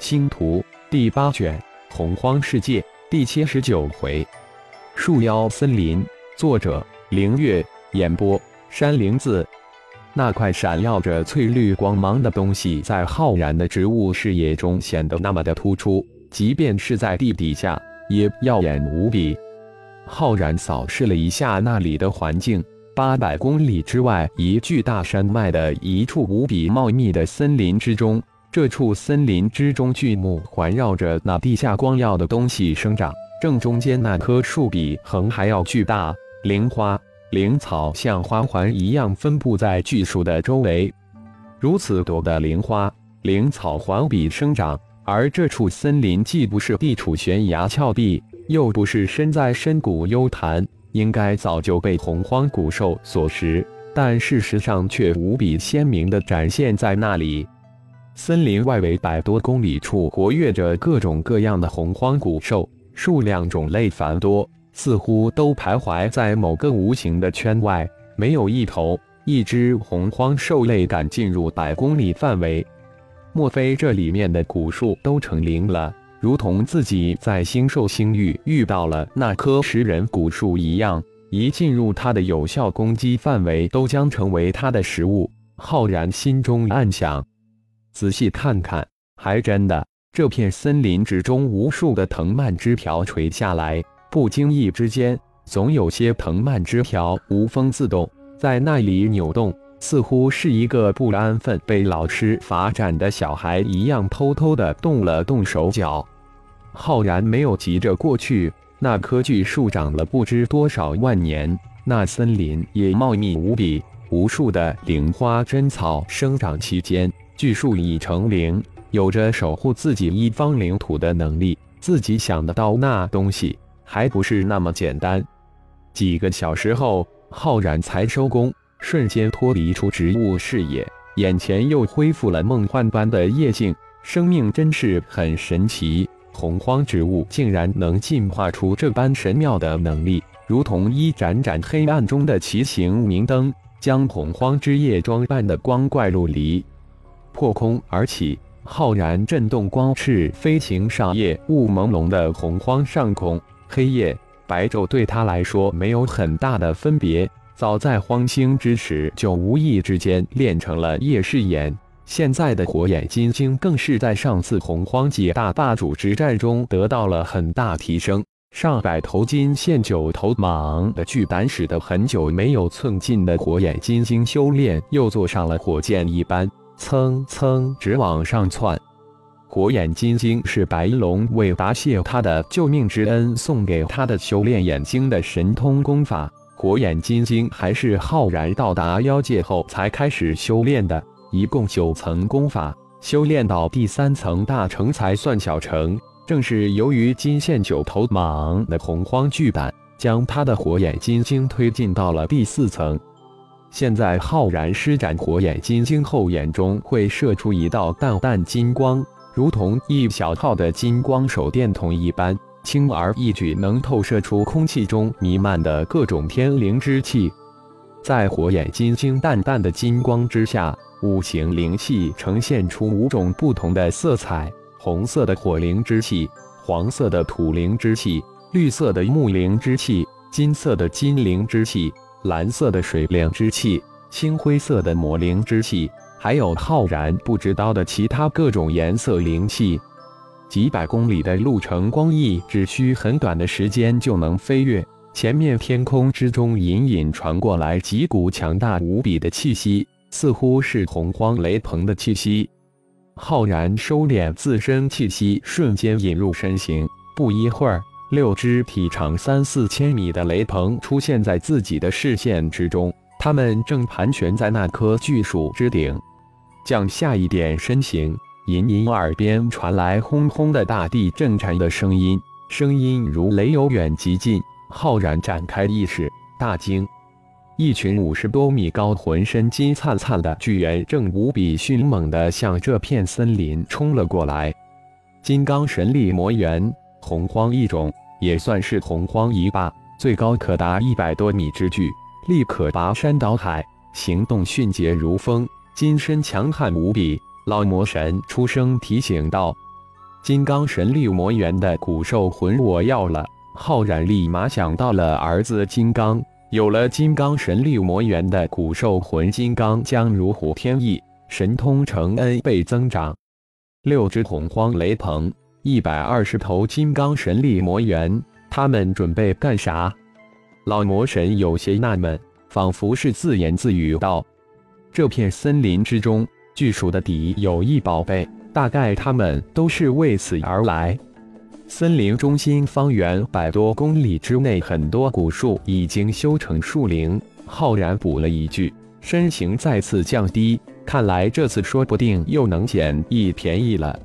星图第八卷洪荒世界第七十九回，树妖森林。作者：凌月。演播：山灵子。那块闪耀着翠绿光芒的东西，在浩然的植物视野中显得那么的突出，即便是在地底下，也耀眼无比。浩然扫视了一下那里的环境，八百公里之外，一巨大山脉的一处无比茂密的森林之中。这处森林之中，巨木环绕着那地下光耀的东西生长，正中间那棵树比横还要巨大，灵花、灵草像花环一样分布在巨树的周围。如此多的灵花、灵草环比生长，而这处森林既不是地处悬崖峭壁，又不是身在深谷幽潭，应该早就被洪荒古兽所食，但事实上却无比鲜明地展现在那里。森林外围百多公里处活跃着各种各样的洪荒古兽，数量种类繁多，似乎都徘徊在某个无形的圈外。没有一头一只洪荒兽类敢进入百公里范围。莫非这里面的古树都成灵了，如同自己在星兽星域遇到了那棵食人古树一样，一进入它的有效攻击范围，都将成为它的食物？浩然心中暗想。仔细看看，还真的，这片森林之中，无数的藤蔓枝条垂下来，不经意之间，总有些藤蔓枝条无风自动，在那里扭动，似乎是一个不安分被老师罚站的小孩一样，偷偷的动了动手脚。浩然没有急着过去，那棵巨树长了不知多少万年，那森林也茂密无比，无数的灵花珍草生长其间。巨树已成灵，有着守护自己一方领土的能力。自己想得到那东西，还不是那么简单。几个小时后，浩然才收工，瞬间脱离出植物视野，眼前又恢复了梦幻般的夜景。生命真是很神奇，洪荒植物竟然能进化出这般神妙的能力，如同一盏盏黑暗中的奇形明灯，将洪荒之夜装扮的光怪陆离。破空而起，浩然震动光翅飞行上夜雾朦胧的洪荒上空，黑夜白昼对他来说没有很大的分别。早在荒星之时，就无意之间练成了夜视眼。现在的火眼金睛更是在上次洪荒几大霸主之战中得到了很大提升。上百头金线九头蟒的巨胆，使得很久没有寸进的火眼金睛修炼又坐上了火箭一般。蹭蹭直往上窜，火眼金睛是白龙为答谢他的救命之恩送给他的修炼眼睛的神通功法。火眼金睛还是浩然到达妖界后才开始修炼的，一共九层功法，修炼到第三层大成才算小成。正是由于金线九头蟒的洪荒巨胆，将他的火眼金睛推进到了第四层。现在浩然施展火眼金睛后，眼中会射出一道淡淡金光，如同一小号的金光手电筒一般，轻而易举能透射出空气中弥漫的各种天灵之气。在火眼金睛淡淡的金光之下，五行灵气呈现出五种不同的色彩：红色的火灵之气，黄色的土灵之气，绿色的木灵之气，金色的金灵之气。蓝色的水灵之气，青灰色的魔灵之气，还有浩然不知道的其他各种颜色灵气。几百公里的路程，光翼只需很短的时间就能飞越。前面天空之中隐隐传过来几股强大无比的气息，似乎是洪荒雷鹏的气息。浩然收敛自身气息，瞬间引入身形，不一会儿。六只体长三四千米的雷鹏出现在自己的视线之中，它们正盘旋在那棵巨树之顶。降下一点身形，隐隐耳边传来轰轰的大地震颤的声音，声音如雷由远及近。浩然展开意识，大惊：一群五十多米高、浑身金灿灿的巨猿正无比迅猛地向这片森林冲了过来。金刚神力魔猿，洪荒异种。也算是洪荒一霸，最高可达一百多米之巨，力可拔山倒海，行动迅捷如风，金身强悍无比。老魔神出声提醒道：“金刚神力魔元的骨兽魂我要了。浩然立马想到了儿子金刚，有了金刚神力魔元的骨兽魂，金刚将如虎添翼，神通成 N 倍增长。六只洪荒雷鹏，一百二十头金刚神力魔猿，他们准备干啥？老魔神有些纳闷，仿佛是自言自语道：“这片森林之中，巨鼠的底有一宝贝。”大概他们都是为此而来。森林中心方圆百多公里之内，很多古树已经修成树林。浩然补了一句，身形再次降低。看来这次说不定又能捡一便宜了。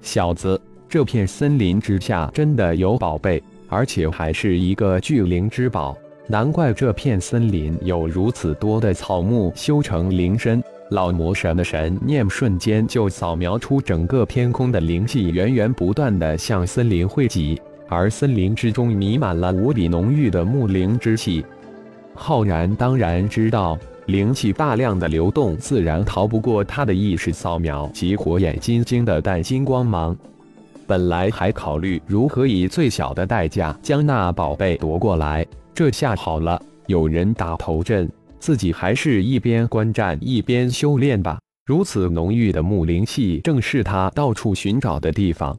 小子，这片森林之下真的有宝贝，而且还是一个巨灵之宝。难怪这片森林有如此多的草木修成灵身。老魔神的神念瞬间就扫描出整个天空的灵气，源源不断的向森林汇集，而森林之中弥漫了无比浓郁的木灵之气。浩然当然知道，灵气大量的流动，自然逃不过他的意识扫描及火眼金睛的淡金光芒。本来还考虑如何以最小的代价将那宝贝夺过来，这下好了，有人打头阵。自己还是一边观战一边修炼吧。如此浓郁的木灵气，正是他到处寻找的地方。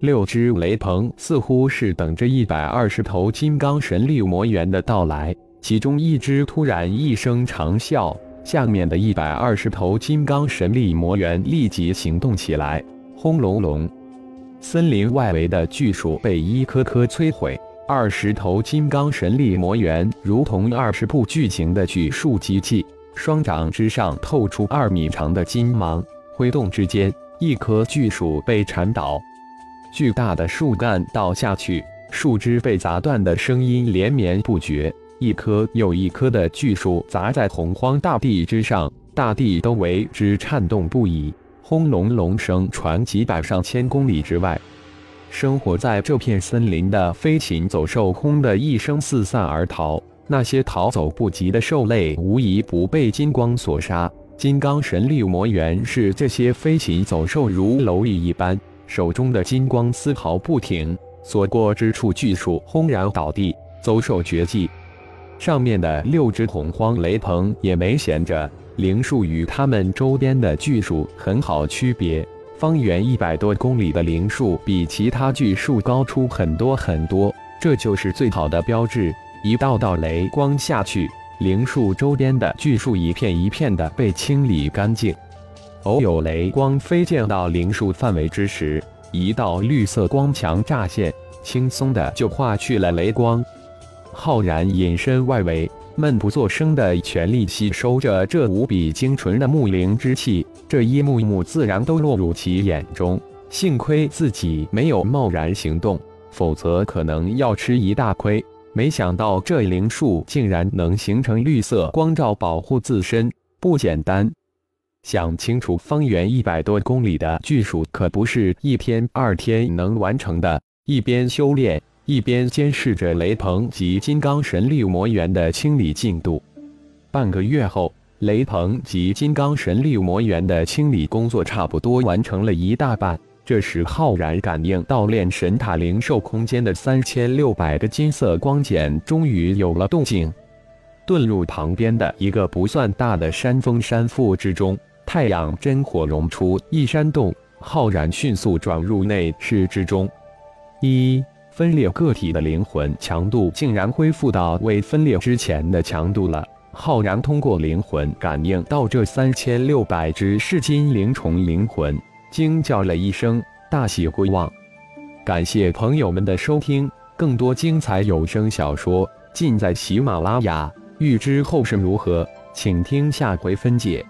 六只雷鹏似乎是等着一百二十头金刚神力魔猿的到来，其中一只突然一声长啸，下面的一百二十头金刚神力魔猿立即行动起来。轰隆隆，森林外围的巨树被一颗颗摧毁。二十头金刚神力魔猿如同二十部巨型的巨树机器，双掌之上透出二米长的金芒，挥动之间，一棵巨树被铲倒，巨大的树干倒下去，树枝被砸断的声音连绵不绝。一棵又一棵的巨树砸在洪荒大地之上，大地都为之颤动不已，轰隆隆声传几百上千公里之外。生活在这片森林的飞禽走兽，轰的一声四散而逃。那些逃走不及的兽类，无一不被金光所杀。金刚神力魔猿视这些飞禽走兽如蝼蚁一般，手中的金光丝毫不停，所过之处，巨树轰然倒地，走兽绝迹。上面的六只洪荒雷鹏也没闲着，灵树与他们周边的巨树很好区别。方圆一百多公里的灵树比其他巨树高出很多很多，这就是最好的标志。一道道雷光下去，灵树周边的巨树一片一片的被清理干净。偶有雷光飞溅到灵树范围之时，一道绿色光墙乍现，轻松的就化去了雷光。浩然隐身外围。闷不作声的全力吸收着这无比精纯的木灵之气，这一幕幕自然都落入其眼中。幸亏自己没有贸然行动，否则可能要吃一大亏。没想到这灵树竟然能形成绿色光照保护自身，不简单。想清除方圆一百多公里的巨树，可不是一天二天能完成的。一边修炼。一边监视着雷鹏及金刚神力魔猿的清理进度。半个月后，雷鹏及金刚神力魔猿的清理工作差不多完成了一大半。这时，浩然感应到炼神塔灵兽空间的三千六百个金色光茧终于有了动静，遁入旁边的一个不算大的山峰山腹之中。太阳真火融出一山洞，浩然迅速转入内室之中。一。分裂个体的灵魂强度竟然恢复到未分裂之前的强度了。浩然通过灵魂感应到这三千六百只噬金灵虫灵魂，惊叫了一声，大喜过望。感谢朋友们的收听，更多精彩有声小说尽在喜马拉雅。欲知后事如何，请听下回分解。